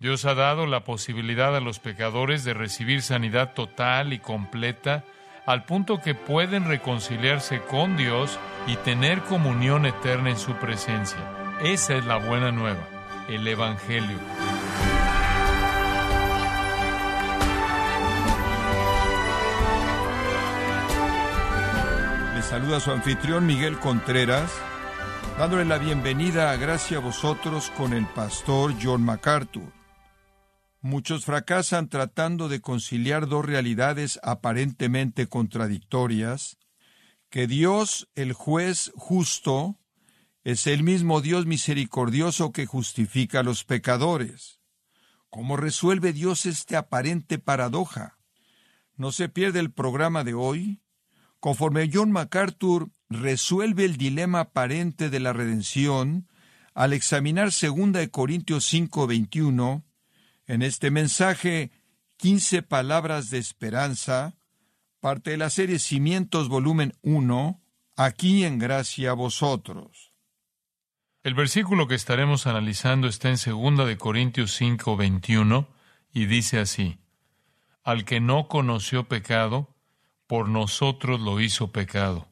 Dios ha dado la posibilidad a los pecadores de recibir sanidad total y completa al punto que pueden reconciliarse con Dios y tener comunión eterna en su presencia. Esa es la buena nueva, el Evangelio. Le saluda su anfitrión Miguel Contreras, dándole la bienvenida a Gracia a vosotros con el pastor John MacArthur. Muchos fracasan tratando de conciliar dos realidades aparentemente contradictorias, que Dios, el juez justo, es el mismo Dios misericordioso que justifica a los pecadores. ¿Cómo resuelve Dios este aparente paradoja? No se pierde el programa de hoy. Conforme John MacArthur resuelve el dilema aparente de la redención al examinar 2 Corintios 5:21, en este mensaje, 15 palabras de esperanza, parte de la serie Cimientos volumen 1, aquí en gracia a vosotros. El versículo que estaremos analizando está en 2 de Corintios 5, 21 y dice así: Al que no conoció pecado, por nosotros lo hizo pecado,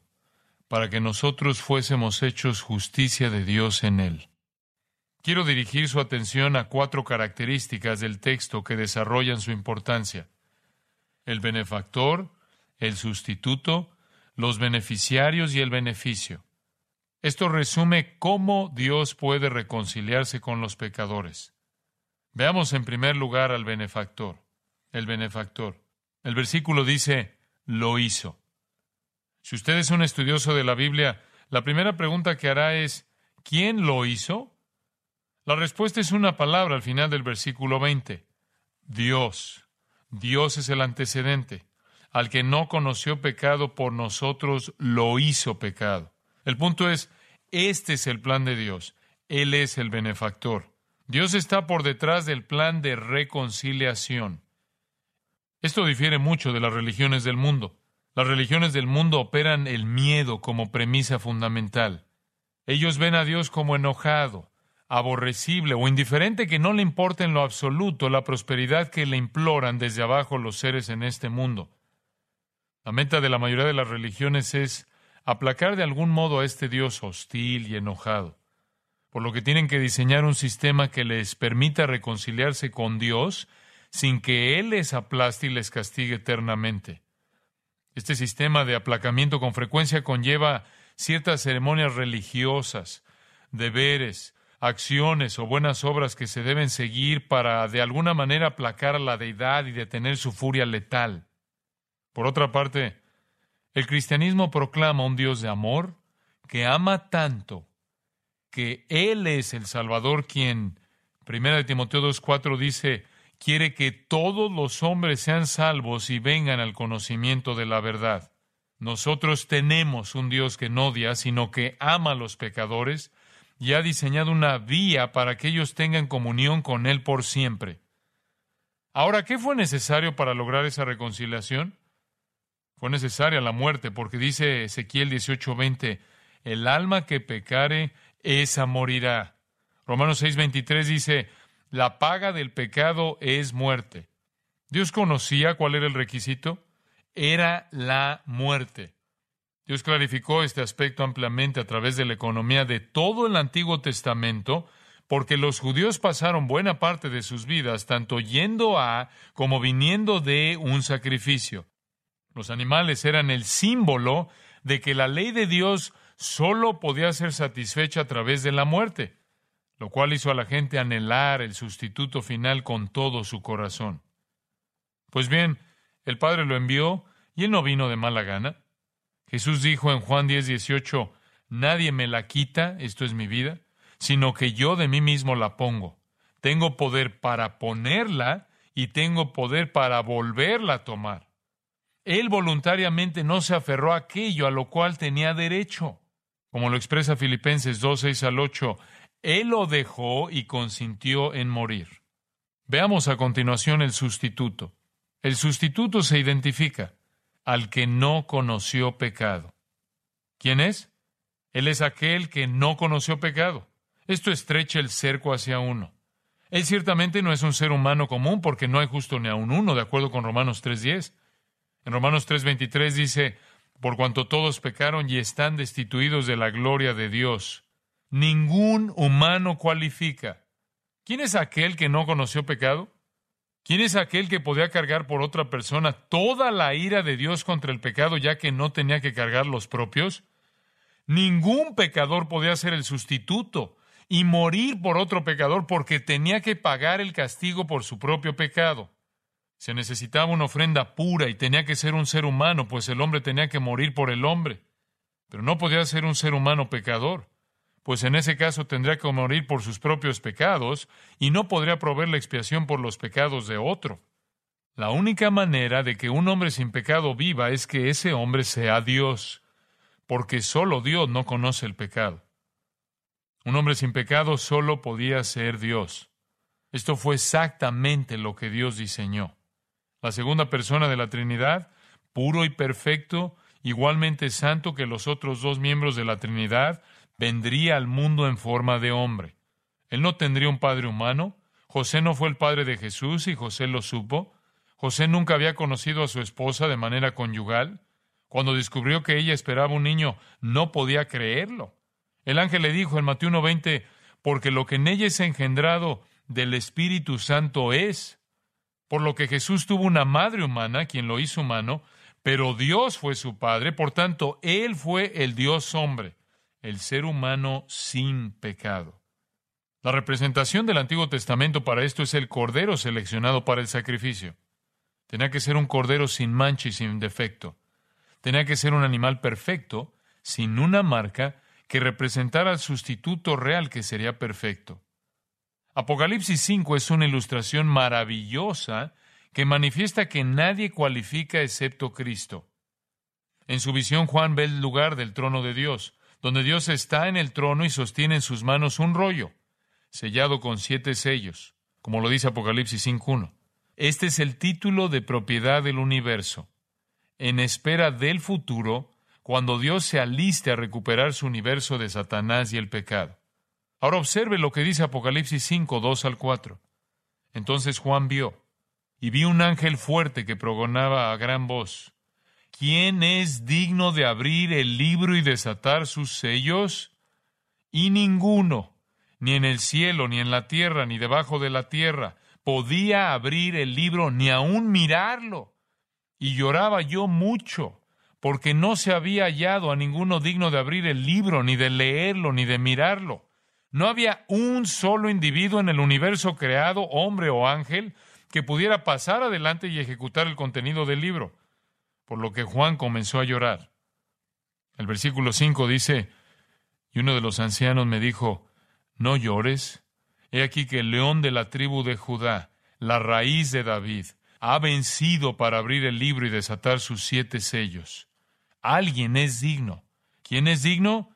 para que nosotros fuésemos hechos justicia de Dios en él. Quiero dirigir su atención a cuatro características del texto que desarrollan su importancia. El benefactor, el sustituto, los beneficiarios y el beneficio. Esto resume cómo Dios puede reconciliarse con los pecadores. Veamos en primer lugar al benefactor. El benefactor. El versículo dice, lo hizo. Si usted es un estudioso de la Biblia, la primera pregunta que hará es, ¿quién lo hizo? La respuesta es una palabra al final del versículo 20. Dios. Dios es el antecedente. Al que no conoció pecado por nosotros, lo hizo pecado. El punto es, este es el plan de Dios. Él es el benefactor. Dios está por detrás del plan de reconciliación. Esto difiere mucho de las religiones del mundo. Las religiones del mundo operan el miedo como premisa fundamental. Ellos ven a Dios como enojado, aborrecible o indiferente que no le importa en lo absoluto la prosperidad que le imploran desde abajo los seres en este mundo. La meta de la mayoría de las religiones es aplacar de algún modo a este Dios hostil y enojado, por lo que tienen que diseñar un sistema que les permita reconciliarse con Dios sin que Él les aplaste y les castigue eternamente. Este sistema de aplacamiento con frecuencia conlleva ciertas ceremonias religiosas, deberes, acciones o buenas obras que se deben seguir para de alguna manera aplacar a la deidad y detener su furia letal. Por otra parte, el cristianismo proclama un Dios de amor que ama tanto que Él es el Salvador quien, primera de Timoteo 2.4 dice, quiere que todos los hombres sean salvos y vengan al conocimiento de la verdad. Nosotros tenemos un Dios que no odia, sino que ama a los pecadores y ha diseñado una vía para que ellos tengan comunión con Él por siempre. Ahora, ¿qué fue necesario para lograr esa reconciliación? Fue necesaria la muerte, porque dice Ezequiel 18:20, el alma que pecare, esa morirá. Romanos 6:23 dice, la paga del pecado es muerte. Dios conocía cuál era el requisito, era la muerte. Dios clarificó este aspecto ampliamente a través de la economía de todo el Antiguo Testamento, porque los judíos pasaron buena parte de sus vidas tanto yendo a como viniendo de un sacrificio. Los animales eran el símbolo de que la ley de Dios solo podía ser satisfecha a través de la muerte, lo cual hizo a la gente anhelar el sustituto final con todo su corazón. Pues bien, el Padre lo envió y él no vino de mala gana. Jesús dijo en Juan 10, 18, Nadie me la quita, esto es mi vida, sino que yo de mí mismo la pongo. Tengo poder para ponerla y tengo poder para volverla a tomar. Él voluntariamente no se aferró a aquello a lo cual tenía derecho. Como lo expresa Filipenses 2, 6 al 8, Él lo dejó y consintió en morir. Veamos a continuación el sustituto. El sustituto se identifica al que no conoció pecado. ¿Quién es? Él es aquel que no conoció pecado. Esto estrecha el cerco hacia uno. Él ciertamente no es un ser humano común porque no hay justo ni a un uno, de acuerdo con Romanos 3.10. En Romanos 3.23 dice, por cuanto todos pecaron y están destituidos de la gloria de Dios, ningún humano cualifica. ¿Quién es aquel que no conoció pecado? ¿Quién es aquel que podía cargar por otra persona toda la ira de Dios contra el pecado ya que no tenía que cargar los propios? Ningún pecador podía ser el sustituto y morir por otro pecador porque tenía que pagar el castigo por su propio pecado. Se necesitaba una ofrenda pura y tenía que ser un ser humano, pues el hombre tenía que morir por el hombre. Pero no podía ser un ser humano pecador pues en ese caso tendría que morir por sus propios pecados y no podría proveer la expiación por los pecados de otro. La única manera de que un hombre sin pecado viva es que ese hombre sea Dios, porque solo Dios no conoce el pecado. Un hombre sin pecado solo podía ser Dios. Esto fue exactamente lo que Dios diseñó. La segunda persona de la Trinidad, puro y perfecto, igualmente santo que los otros dos miembros de la Trinidad, vendría al mundo en forma de hombre. Él no tendría un padre humano. José no fue el padre de Jesús y José lo supo. José nunca había conocido a su esposa de manera conyugal. Cuando descubrió que ella esperaba un niño, no podía creerlo. El ángel le dijo en Mateo 1:20, porque lo que en ella es engendrado del Espíritu Santo es. Por lo que Jesús tuvo una madre humana, quien lo hizo humano, pero Dios fue su padre, por tanto, Él fue el Dios hombre el ser humano sin pecado. La representación del Antiguo Testamento para esto es el cordero seleccionado para el sacrificio. Tenía que ser un cordero sin mancha y sin defecto. Tenía que ser un animal perfecto, sin una marca, que representara al sustituto real que sería perfecto. Apocalipsis 5 es una ilustración maravillosa que manifiesta que nadie cualifica excepto Cristo. En su visión Juan ve el lugar del trono de Dios, donde Dios está en el trono y sostiene en sus manos un rollo, sellado con siete sellos, como lo dice Apocalipsis 5.1. Este es el título de propiedad del universo, en espera del futuro, cuando Dios se aliste a recuperar su universo de Satanás y el pecado. Ahora observe lo que dice Apocalipsis 5, 2 al 4. Entonces Juan vio, y vi un ángel fuerte que progonaba a gran voz, ¿quién es digno de abrir el libro y desatar sus sellos? Y ninguno, ni en el cielo, ni en la tierra, ni debajo de la tierra, podía abrir el libro, ni aun mirarlo. Y lloraba yo mucho, porque no se había hallado a ninguno digno de abrir el libro, ni de leerlo, ni de mirarlo. No había un solo individuo en el universo creado, hombre o ángel, que pudiera pasar adelante y ejecutar el contenido del libro por lo que Juan comenzó a llorar. El versículo 5 dice, y uno de los ancianos me dijo, no llores, he aquí que el león de la tribu de Judá, la raíz de David, ha vencido para abrir el libro y desatar sus siete sellos. Alguien es digno. ¿Quién es digno?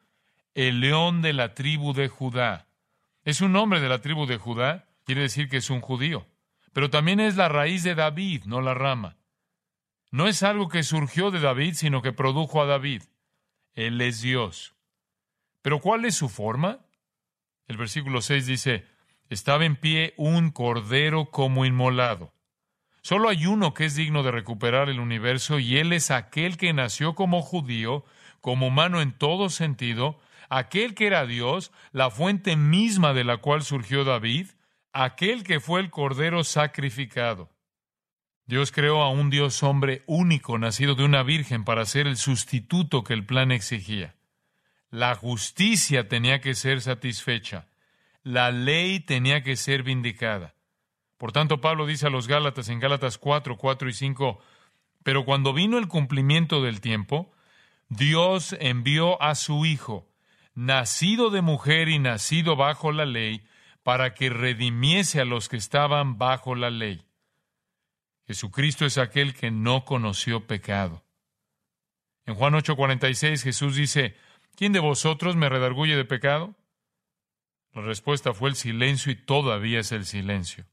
El león de la tribu de Judá. Es un hombre de la tribu de Judá, quiere decir que es un judío, pero también es la raíz de David, no la rama. No es algo que surgió de David, sino que produjo a David. Él es Dios. Pero ¿cuál es su forma? El versículo 6 dice, estaba en pie un cordero como inmolado. Solo hay uno que es digno de recuperar el universo y él es aquel que nació como judío, como humano en todo sentido, aquel que era Dios, la fuente misma de la cual surgió David, aquel que fue el cordero sacrificado. Dios creó a un Dios hombre único, nacido de una virgen, para ser el sustituto que el plan exigía. La justicia tenía que ser satisfecha. La ley tenía que ser vindicada. Por tanto, Pablo dice a los Gálatas en Gálatas 4, 4 y 5, pero cuando vino el cumplimiento del tiempo, Dios envió a su Hijo, nacido de mujer y nacido bajo la ley, para que redimiese a los que estaban bajo la ley. Jesucristo es aquel que no conoció pecado. En Juan 8:46 Jesús dice, ¿quién de vosotros me redarguye de pecado? La respuesta fue el silencio y todavía es el silencio.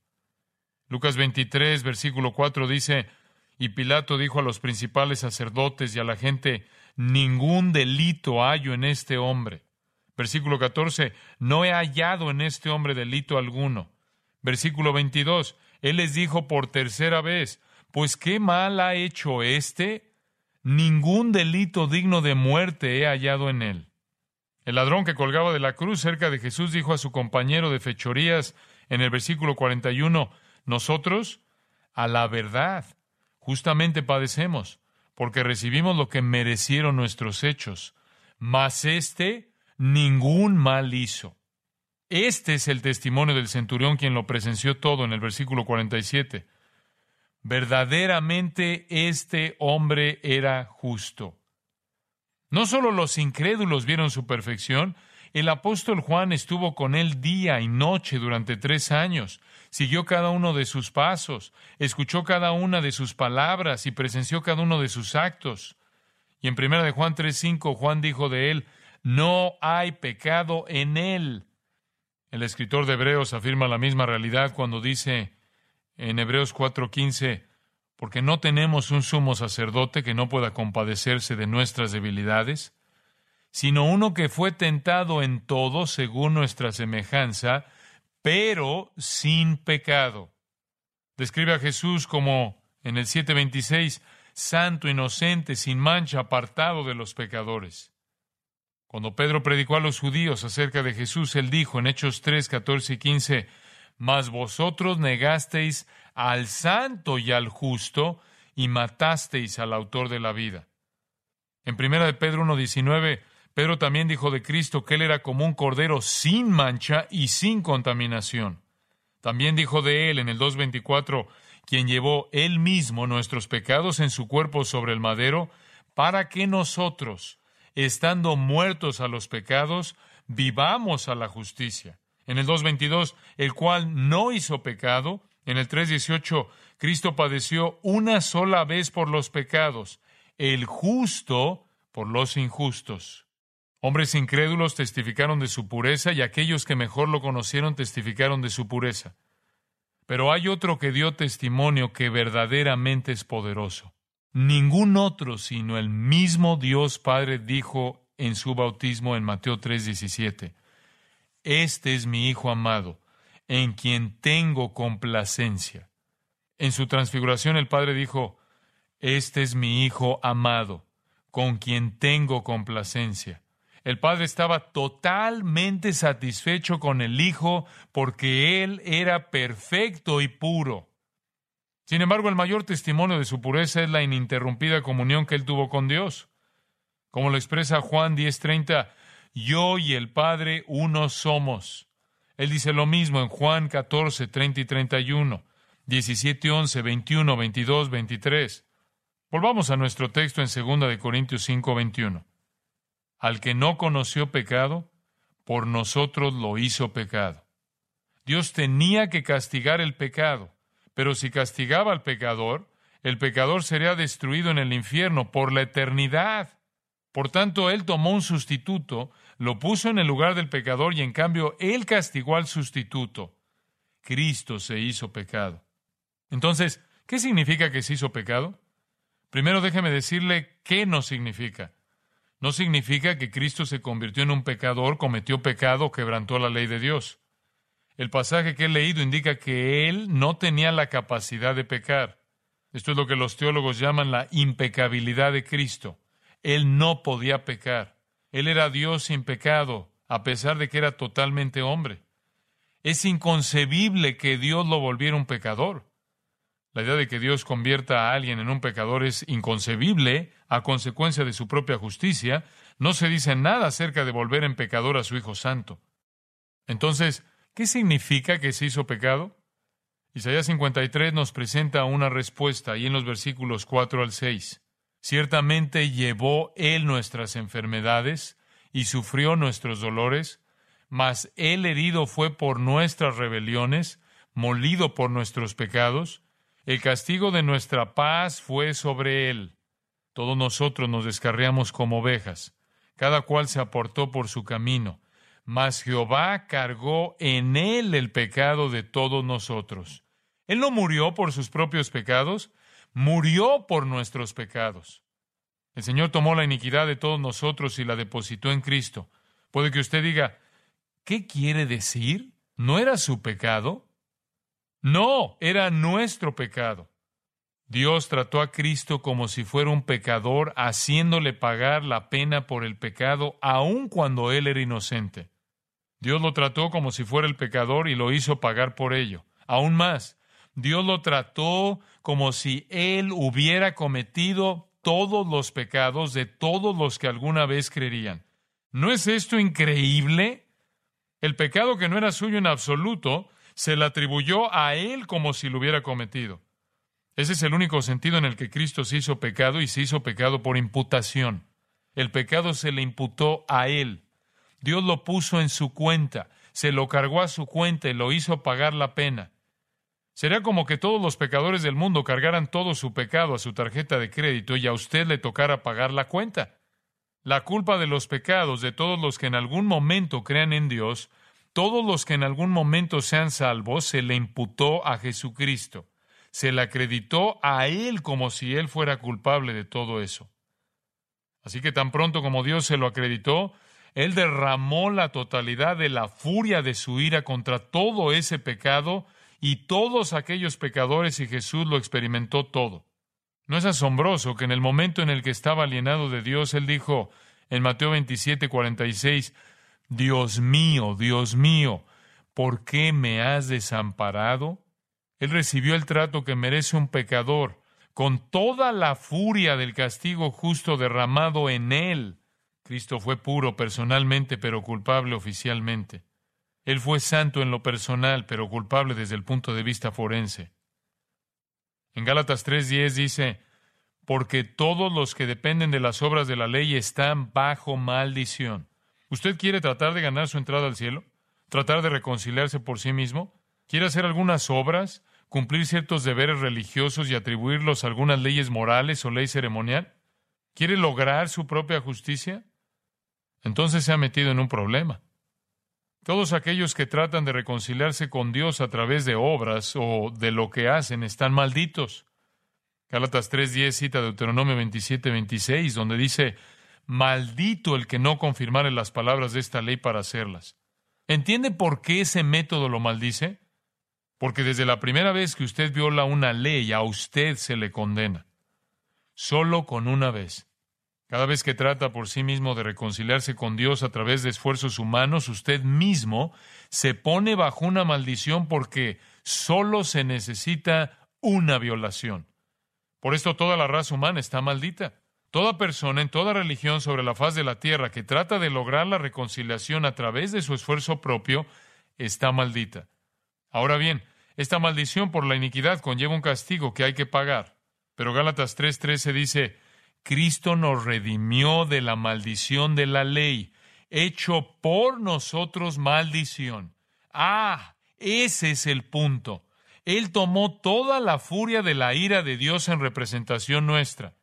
Lucas 23, versículo 4 dice, y Pilato dijo a los principales sacerdotes y a la gente, ningún delito hallo en este hombre. Versículo 14, no he hallado en este hombre delito alguno. Versículo 22, él les dijo por tercera vez, pues qué mal ha hecho éste, ningún delito digno de muerte he hallado en él. El ladrón que colgaba de la cruz cerca de Jesús dijo a su compañero de fechorías en el versículo 41, nosotros, a la verdad, justamente padecemos, porque recibimos lo que merecieron nuestros hechos, mas éste ningún mal hizo. Este es el testimonio del centurión quien lo presenció todo en el versículo 47. Verdaderamente este hombre era justo no solo los incrédulos vieron su perfección, el apóstol Juan estuvo con él día y noche durante tres años, siguió cada uno de sus pasos, escuchó cada una de sus palabras y presenció cada uno de sus actos. Y en primera de Juan 3:5 Juan dijo de él, no hay pecado en él. El escritor de Hebreos afirma la misma realidad cuando dice en Hebreos 4:15, porque no tenemos un sumo sacerdote que no pueda compadecerse de nuestras debilidades, sino uno que fue tentado en todo según nuestra semejanza, pero sin pecado. Describe a Jesús como en el 726, santo, inocente, sin mancha, apartado de los pecadores. Cuando Pedro predicó a los judíos acerca de Jesús, él dijo en Hechos 3, 14 y 15, Mas vosotros negasteis al santo y al justo y matasteis al autor de la vida. En primera de Pedro 1.19, Pedro también dijo de Cristo que él era como un cordero sin mancha y sin contaminación. También dijo de él en el 2.24, quien llevó él mismo nuestros pecados en su cuerpo sobre el madero, para que nosotros, estando muertos a los pecados, vivamos a la justicia. En el 2.22, el cual no hizo pecado, en el 3.18, Cristo padeció una sola vez por los pecados, el justo por los injustos. Hombres incrédulos testificaron de su pureza y aquellos que mejor lo conocieron testificaron de su pureza. Pero hay otro que dio testimonio que verdaderamente es poderoso. Ningún otro sino el mismo Dios Padre dijo en su bautismo en Mateo 3:17, Este es mi Hijo amado, en quien tengo complacencia. En su transfiguración el Padre dijo, Este es mi Hijo amado, con quien tengo complacencia. El Padre estaba totalmente satisfecho con el Hijo porque Él era perfecto y puro. Sin embargo, el mayor testimonio de su pureza es la ininterrumpida comunión que Él tuvo con Dios. Como lo expresa Juan 10:30, yo y el Padre uno somos. Él dice lo mismo en Juan 14, 30 y 31, 17, 11, 21, 22, 23. Volvamos a nuestro texto en 2 de Corintios 5, 21. Al que no conoció pecado, por nosotros lo hizo pecado. Dios tenía que castigar el pecado, pero si castigaba al pecador, el pecador sería destruido en el infierno por la eternidad. Por tanto, Él tomó un sustituto lo puso en el lugar del pecador y en cambio él castigó al sustituto. Cristo se hizo pecado. Entonces, ¿qué significa que se hizo pecado? Primero déjeme decirle qué no significa. No significa que Cristo se convirtió en un pecador, cometió pecado, quebrantó la ley de Dios. El pasaje que he leído indica que él no tenía la capacidad de pecar. Esto es lo que los teólogos llaman la impecabilidad de Cristo. Él no podía pecar. Él era Dios sin pecado, a pesar de que era totalmente hombre. Es inconcebible que Dios lo volviera un pecador. La idea de que Dios convierta a alguien en un pecador es inconcebible a consecuencia de su propia justicia. No se dice nada acerca de volver en pecador a su Hijo Santo. Entonces, ¿qué significa que se hizo pecado? Isaías 53 nos presenta una respuesta ahí en los versículos 4 al 6. Ciertamente llevó Él nuestras enfermedades y sufrió nuestros dolores, mas Él herido fue por nuestras rebeliones, molido por nuestros pecados. El castigo de nuestra paz fue sobre Él. Todos nosotros nos descarriamos como ovejas. Cada cual se aportó por su camino. Mas Jehová cargó en Él el pecado de todos nosotros. Él no murió por sus propios pecados, murió por nuestros pecados. El Señor tomó la iniquidad de todos nosotros y la depositó en Cristo. Puede que usted diga, ¿qué quiere decir? ¿No era su pecado? No, era nuestro pecado. Dios trató a Cristo como si fuera un pecador, haciéndole pagar la pena por el pecado, aun cuando él era inocente. Dios lo trató como si fuera el pecador y lo hizo pagar por ello. Aún más, Dios lo trató como si él hubiera cometido todos los pecados de todos los que alguna vez creerían. ¿No es esto increíble? El pecado que no era suyo en absoluto se le atribuyó a él como si lo hubiera cometido. Ese es el único sentido en el que Cristo se hizo pecado y se hizo pecado por imputación. El pecado se le imputó a él. Dios lo puso en su cuenta, se lo cargó a su cuenta y lo hizo pagar la pena. Sería como que todos los pecadores del mundo cargaran todo su pecado a su tarjeta de crédito y a usted le tocara pagar la cuenta. La culpa de los pecados de todos los que en algún momento crean en Dios, todos los que en algún momento sean salvos, se le imputó a Jesucristo. Se le acreditó a Él como si Él fuera culpable de todo eso. Así que tan pronto como Dios se lo acreditó, Él derramó la totalidad de la furia de su ira contra todo ese pecado y todos aquellos pecadores y Jesús lo experimentó todo. ¿No es asombroso que en el momento en el que estaba alienado de Dios, Él dijo en Mateo 27, 46, Dios mío, Dios mío, ¿por qué me has desamparado? Él recibió el trato que merece un pecador, con toda la furia del castigo justo derramado en Él. Cristo fue puro personalmente, pero culpable oficialmente. Él fue santo en lo personal, pero culpable desde el punto de vista forense. En Gálatas 3:10 dice, porque todos los que dependen de las obras de la ley están bajo maldición. ¿Usted quiere tratar de ganar su entrada al cielo? ¿Tratar de reconciliarse por sí mismo? ¿Quiere hacer algunas obras? ¿Cumplir ciertos deberes religiosos y atribuirlos a algunas leyes morales o ley ceremonial? ¿Quiere lograr su propia justicia? Entonces se ha metido en un problema. Todos aquellos que tratan de reconciliarse con Dios a través de obras o de lo que hacen están malditos. Gálatas 3:10 cita Deuteronomio 27:26, donde dice, Maldito el que no confirmare las palabras de esta ley para hacerlas. ¿Entiende por qué ese método lo maldice? Porque desde la primera vez que usted viola una ley, a usted se le condena. Solo con una vez. Cada vez que trata por sí mismo de reconciliarse con Dios a través de esfuerzos humanos, usted mismo se pone bajo una maldición porque solo se necesita una violación. Por esto toda la raza humana está maldita. Toda persona en toda religión sobre la faz de la tierra que trata de lograr la reconciliación a través de su esfuerzo propio está maldita. Ahora bien, esta maldición por la iniquidad conlleva un castigo que hay que pagar. Pero Gálatas 3:13 dice, Cristo nos redimió de la maldición de la ley, hecho por nosotros maldición. Ah, ese es el punto. Él tomó toda la furia de la ira de Dios en representación nuestra.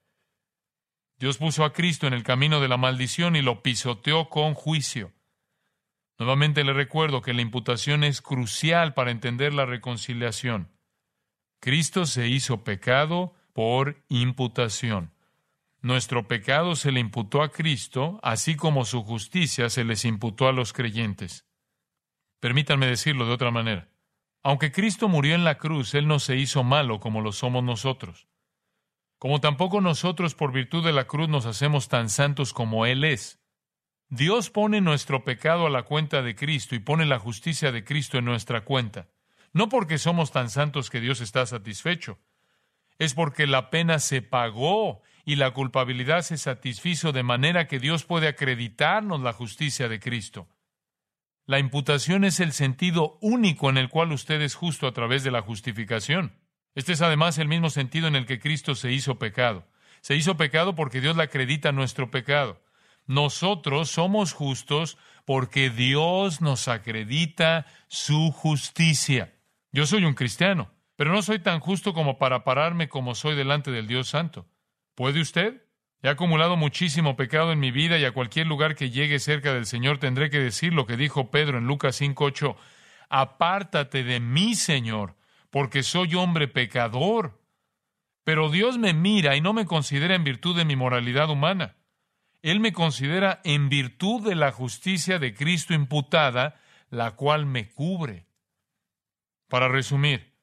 Dios puso a Cristo en el camino de la maldición y lo pisoteó con juicio. Nuevamente le recuerdo que la imputación es crucial para entender la reconciliación. Cristo se hizo pecado por imputación. Nuestro pecado se le imputó a Cristo, así como su justicia se les imputó a los creyentes. Permítanme decirlo de otra manera. Aunque Cristo murió en la cruz, Él no se hizo malo como lo somos nosotros. Como tampoco nosotros por virtud de la cruz nos hacemos tan santos como Él es. Dios pone nuestro pecado a la cuenta de Cristo y pone la justicia de Cristo en nuestra cuenta. No porque somos tan santos que Dios está satisfecho, es porque la pena se pagó y la culpabilidad se satisfizo de manera que Dios puede acreditarnos la justicia de Cristo. La imputación es el sentido único en el cual usted es justo a través de la justificación. Este es además el mismo sentido en el que Cristo se hizo pecado. Se hizo pecado porque Dios le acredita nuestro pecado. Nosotros somos justos porque Dios nos acredita su justicia. Yo soy un cristiano, pero no soy tan justo como para pararme como soy delante del Dios Santo. ¿Puede usted? He acumulado muchísimo pecado en mi vida y a cualquier lugar que llegue cerca del Señor tendré que decir lo que dijo Pedro en Lucas 5:8, apártate de mí, Señor, porque soy hombre pecador. Pero Dios me mira y no me considera en virtud de mi moralidad humana. Él me considera en virtud de la justicia de Cristo imputada, la cual me cubre. Para resumir,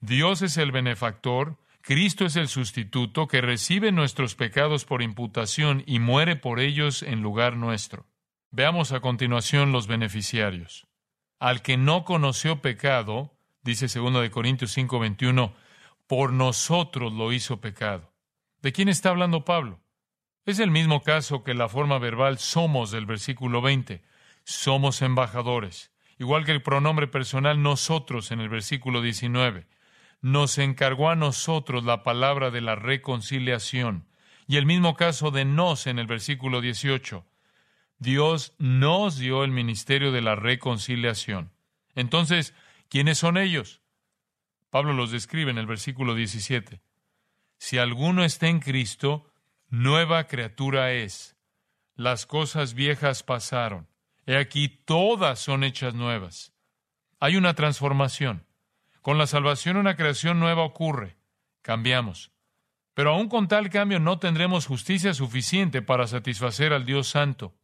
Dios es el benefactor, Cristo es el sustituto que recibe nuestros pecados por imputación y muere por ellos en lugar nuestro. Veamos a continuación los beneficiarios. Al que no conoció pecado, dice 2 de Corintios 5:21, por nosotros lo hizo pecado. ¿De quién está hablando Pablo? Es el mismo caso que la forma verbal somos del versículo 20. Somos embajadores, igual que el pronombre personal nosotros en el versículo 19 nos encargó a nosotros la palabra de la reconciliación. Y el mismo caso de nos en el versículo 18. Dios nos dio el ministerio de la reconciliación. Entonces, ¿quiénes son ellos? Pablo los describe en el versículo 17. Si alguno está en Cristo, nueva criatura es. Las cosas viejas pasaron. He aquí todas son hechas nuevas. Hay una transformación. Con la salvación una creación nueva ocurre. Cambiamos. Pero aún con tal cambio no tendremos justicia suficiente para satisfacer al Dios Santo.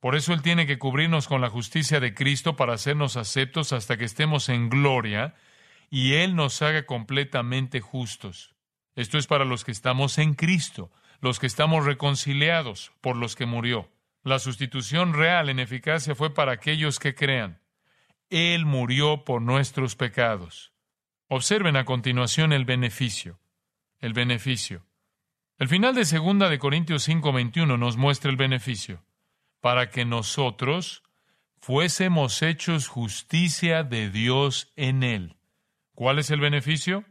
Por eso Él tiene que cubrirnos con la justicia de Cristo para hacernos aceptos hasta que estemos en gloria y Él nos haga completamente justos. Esto es para los que estamos en Cristo, los que estamos reconciliados por los que murió. La sustitución real en eficacia fue para aquellos que crean. Él murió por nuestros pecados. Observen a continuación el beneficio. El beneficio. El final de segunda de Corintios 5:21 nos muestra el beneficio. Para que nosotros fuésemos hechos justicia de Dios en él. ¿Cuál es el beneficio?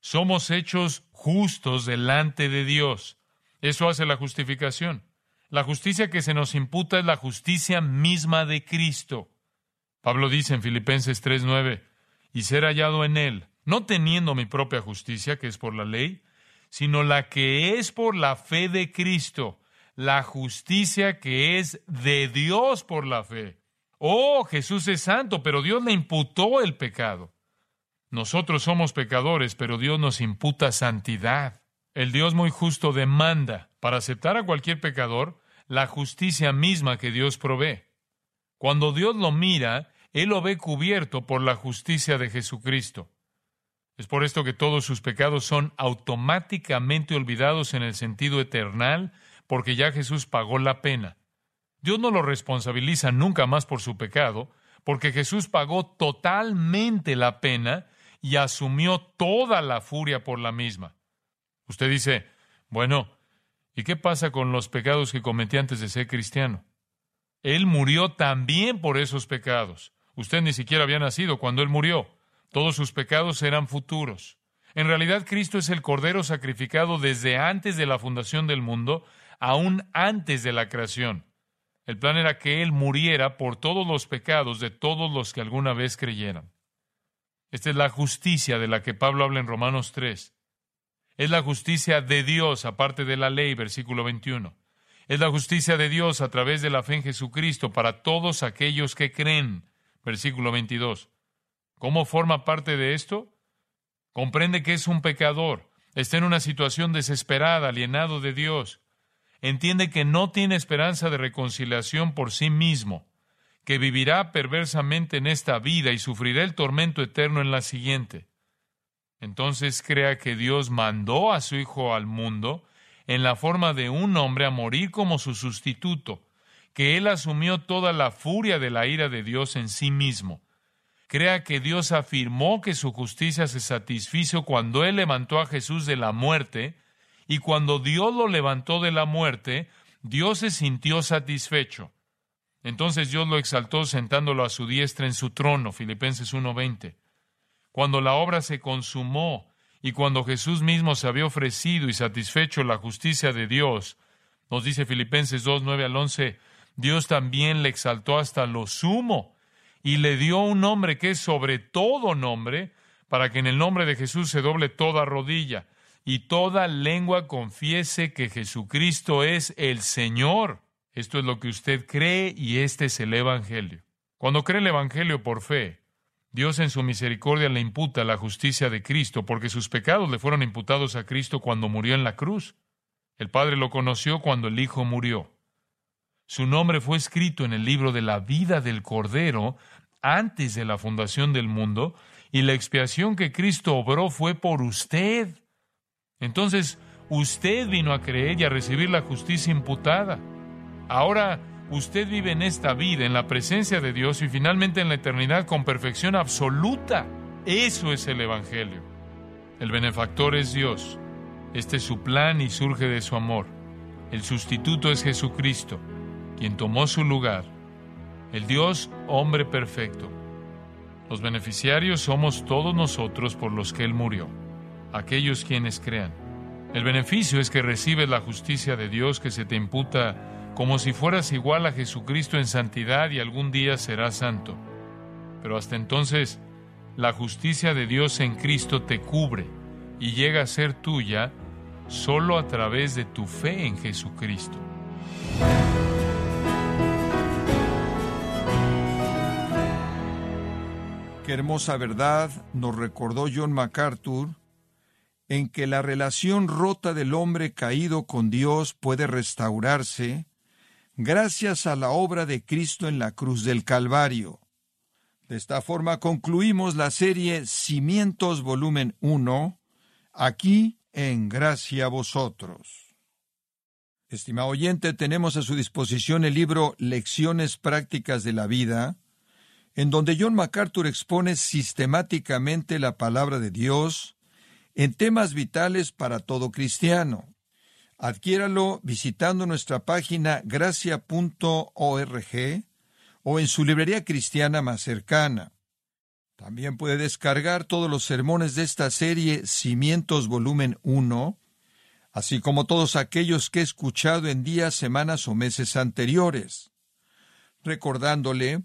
Somos hechos justos delante de Dios. Eso hace la justificación. La justicia que se nos imputa es la justicia misma de Cristo. Pablo dice en Filipenses 3:9, y ser hallado en él, no teniendo mi propia justicia, que es por la ley, sino la que es por la fe de Cristo, la justicia que es de Dios por la fe. Oh, Jesús es santo, pero Dios le imputó el pecado. Nosotros somos pecadores, pero Dios nos imputa santidad. El Dios muy justo demanda, para aceptar a cualquier pecador, la justicia misma que Dios provee. Cuando Dios lo mira, él lo ve cubierto por la justicia de Jesucristo. Es por esto que todos sus pecados son automáticamente olvidados en el sentido eternal, porque ya Jesús pagó la pena. Dios no lo responsabiliza nunca más por su pecado, porque Jesús pagó totalmente la pena y asumió toda la furia por la misma. Usted dice, bueno, ¿y qué pasa con los pecados que cometí antes de ser cristiano? Él murió también por esos pecados. Usted ni siquiera había nacido cuando Él murió. Todos sus pecados eran futuros. En realidad, Cristo es el Cordero sacrificado desde antes de la fundación del mundo, aún antes de la creación. El plan era que Él muriera por todos los pecados de todos los que alguna vez creyeran. Esta es la justicia de la que Pablo habla en Romanos 3. Es la justicia de Dios aparte de la ley, versículo 21. Es la justicia de Dios a través de la fe en Jesucristo para todos aquellos que creen versículo 22. ¿Cómo forma parte de esto? Comprende que es un pecador, está en una situación desesperada, alienado de Dios. Entiende que no tiene esperanza de reconciliación por sí mismo, que vivirá perversamente en esta vida y sufrirá el tormento eterno en la siguiente. Entonces crea que Dios mandó a su Hijo al mundo en la forma de un hombre a morir como su sustituto, que Él asumió toda la furia de la ira de Dios en sí mismo. Crea que Dios afirmó que su justicia se satisfizo cuando Él levantó a Jesús de la muerte, y cuando Dios lo levantó de la muerte, Dios se sintió satisfecho. Entonces Dios lo exaltó sentándolo a su diestra en su trono, Filipenses 1:20. Cuando la obra se consumó y cuando Jesús mismo se había ofrecido y satisfecho la justicia de Dios, nos dice Filipenses 2, 9 al 11, Dios también le exaltó hasta lo sumo y le dio un nombre que es sobre todo nombre, para que en el nombre de Jesús se doble toda rodilla y toda lengua confiese que Jesucristo es el Señor. Esto es lo que usted cree y este es el Evangelio. Cuando cree el Evangelio por fe, Dios en su misericordia le imputa la justicia de Cristo porque sus pecados le fueron imputados a Cristo cuando murió en la cruz. El Padre lo conoció cuando el Hijo murió. Su nombre fue escrito en el libro de la vida del Cordero antes de la fundación del mundo y la expiación que Cristo obró fue por usted. Entonces, usted vino a creer y a recibir la justicia imputada. Ahora, usted vive en esta vida, en la presencia de Dios y finalmente en la eternidad con perfección absoluta. Eso es el Evangelio. El benefactor es Dios. Este es su plan y surge de su amor. El sustituto es Jesucristo quien tomó su lugar, el Dios hombre perfecto. Los beneficiarios somos todos nosotros por los que Él murió, aquellos quienes crean. El beneficio es que recibes la justicia de Dios que se te imputa como si fueras igual a Jesucristo en santidad y algún día serás santo. Pero hasta entonces, la justicia de Dios en Cristo te cubre y llega a ser tuya solo a través de tu fe en Jesucristo. Qué hermosa verdad nos recordó John MacArthur en que la relación rota del hombre caído con Dios puede restaurarse gracias a la obra de Cristo en la cruz del Calvario. De esta forma concluimos la serie Cimientos volumen 1, aquí en Gracia a vosotros. Estimado oyente, tenemos a su disposición el libro Lecciones Prácticas de la Vida, en donde John MacArthur expone sistemáticamente la palabra de Dios en temas vitales para todo cristiano. Adquiéralo visitando nuestra página gracia.org o en su librería cristiana más cercana. También puede descargar todos los sermones de esta serie Cimientos Volumen 1, así como todos aquellos que he escuchado en días, semanas o meses anteriores, recordándole